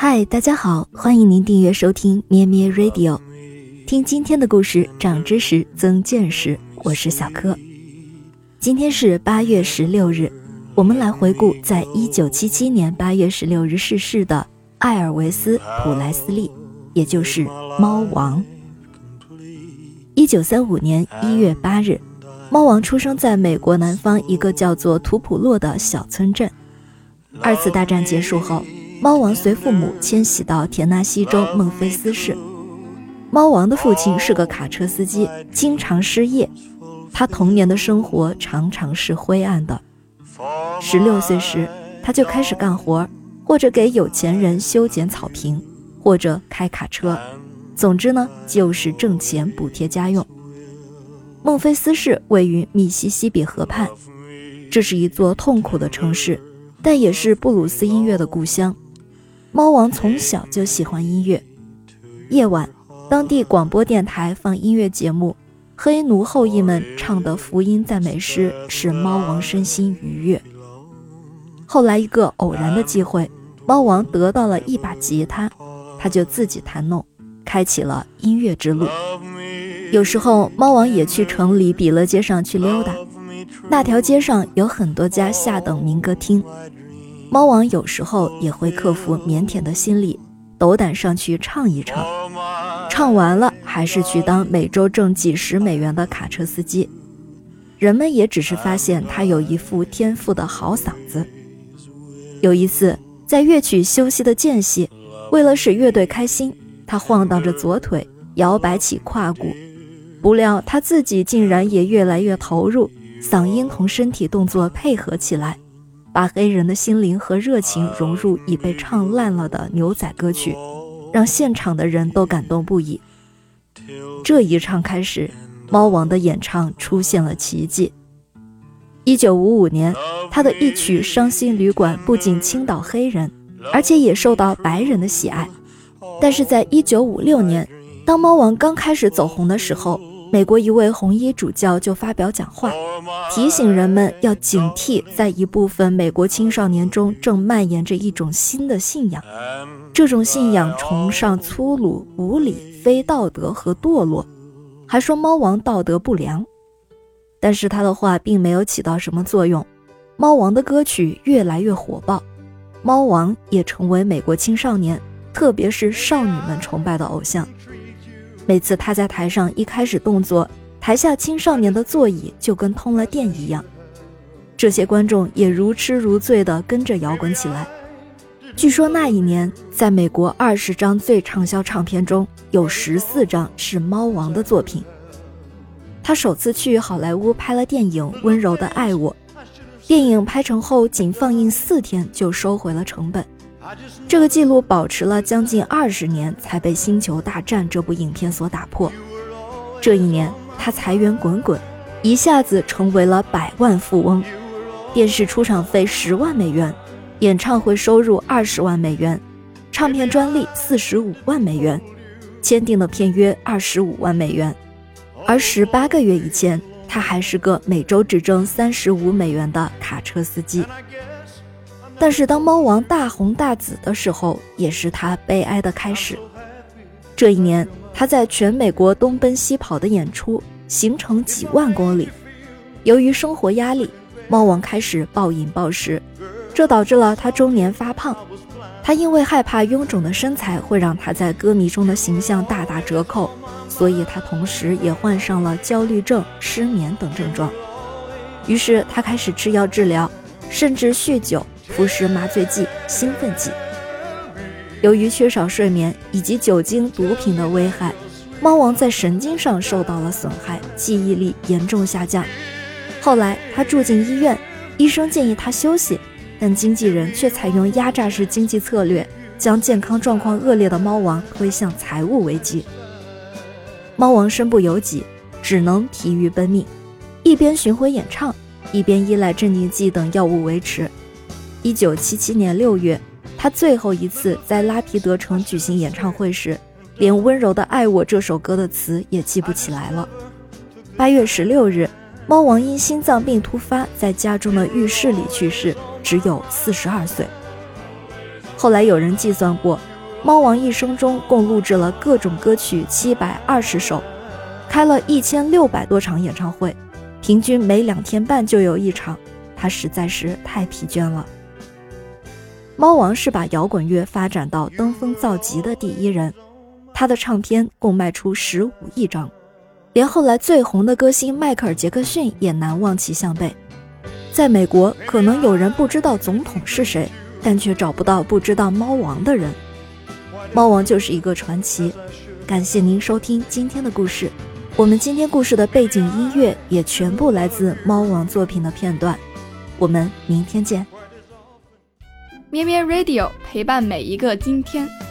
嗨，大家好，欢迎您订阅收听咩咩 Radio，听今天的故事，长知识，增见识。我是小柯。今天是八月十六日，我们来回顾在一九七七年八月十六日逝世的艾尔维斯·普莱斯利，也就是猫王。一九三五年一月八日，猫王出生在美国南方一个叫做图普洛的小村镇。二次大战结束后。猫王随父母迁徙到田纳西州孟菲斯市。猫王的父亲是个卡车司机，经常失业。他童年的生活常常是灰暗的。十六岁时，他就开始干活，或者给有钱人修剪草坪，或者开卡车。总之呢，就是挣钱补贴家用。孟菲斯市位于密西西比河畔，这是一座痛苦的城市，但也是布鲁斯音乐的故乡。猫王从小就喜欢音乐。夜晚，当地广播电台放音乐节目，黑奴后裔们唱的福音赞美诗使猫王身心愉悦。后来，一个偶然的机会，猫王得到了一把吉他，他就自己弹弄，开启了音乐之路。有时候，猫王也去城里比乐街上去溜达，那条街上有很多家下等民歌厅。猫王有时候也会克服腼腆的心理，斗胆上去唱一唱。唱完了，还是去当每周挣几十美元的卡车司机。人们也只是发现他有一副天赋的好嗓子。有一次，在乐曲休息的间隙，为了使乐队开心，他晃荡着左腿，摇摆起胯骨。不料他自己竟然也越来越投入，嗓音同身体动作配合起来。把黑人的心灵和热情融入已被唱烂了的牛仔歌曲，让现场的人都感动不已。这一唱开始，猫王的演唱出现了奇迹。一九五五年，他的一曲《伤心旅馆》不仅倾倒黑人，而且也受到白人的喜爱。但是在一九五六年，当猫王刚开始走红的时候，美国一位红衣主教就发表讲话，提醒人们要警惕，在一部分美国青少年中正蔓延着一种新的信仰。这种信仰崇尚粗鲁、无理、非道德和堕落，还说猫王道德不良。但是他的话并没有起到什么作用，猫王的歌曲越来越火爆，猫王也成为美国青少年，特别是少女们崇拜的偶像。每次他在台上一开始动作，台下青少年的座椅就跟通了电一样，这些观众也如痴如醉地跟着摇滚起来。据说那一年，在美国二十张最畅销唱片中有十四张是猫王的作品。他首次去好莱坞拍了电影《温柔的爱我》，电影拍成后仅放映四天就收回了成本。这个记录保持了将近二十年，才被《星球大战》这部影片所打破。这一年，他财源滚滚，一下子成为了百万富翁。电视出场费十万美元，演唱会收入二十万美元，唱片专利四十五万美元，签订的片约二十五万美元。而十八个月以前，他还是个每周只挣三十五美元的卡车司机。但是当猫王大红大紫的时候，也是他悲哀的开始。这一年，他在全美国东奔西跑的演出，行程几万公里。由于生活压力，猫王开始暴饮暴食，这导致了他中年发胖。他因为害怕臃肿的身材会让他在歌迷中的形象大打折扣，所以他同时也患上了焦虑症、失眠等症状。于是他开始吃药治疗，甚至酗酒。服食麻醉剂、兴奋剂。由于缺少睡眠以及酒精、毒品的危害，猫王在神经上受到了损害，记忆力严重下降。后来他住进医院，医生建议他休息，但经纪人却采用压榨式经济策略，将健康状况恶劣的猫王推向财务危机。猫王身不由己，只能疲于奔命，一边巡回演唱，一边依赖镇静剂等药物维持。一九七七年六月，他最后一次在拉皮德城举行演唱会时，连《温柔的爱我》这首歌的词也记不起来了。八月十六日，猫王因心脏病突发，在家中的浴室里去世，只有四十二岁。后来有人计算过，猫王一生中共录制了各种歌曲七百二十首，开了一千六百多场演唱会，平均每两天半就有一场。他实在是太疲倦了。猫王是把摇滚乐发展到登峰造极的第一人，他的唱片共卖出十五亿张，连后来最红的歌星迈克尔·杰克逊也难望其项背。在美国，可能有人不知道总统是谁，但却找不到不知道猫王的人。猫王就是一个传奇。感谢您收听今天的故事，我们今天故事的背景音乐也全部来自猫王作品的片段。我们明天见。咩咩 Radio 陪伴每一个今天。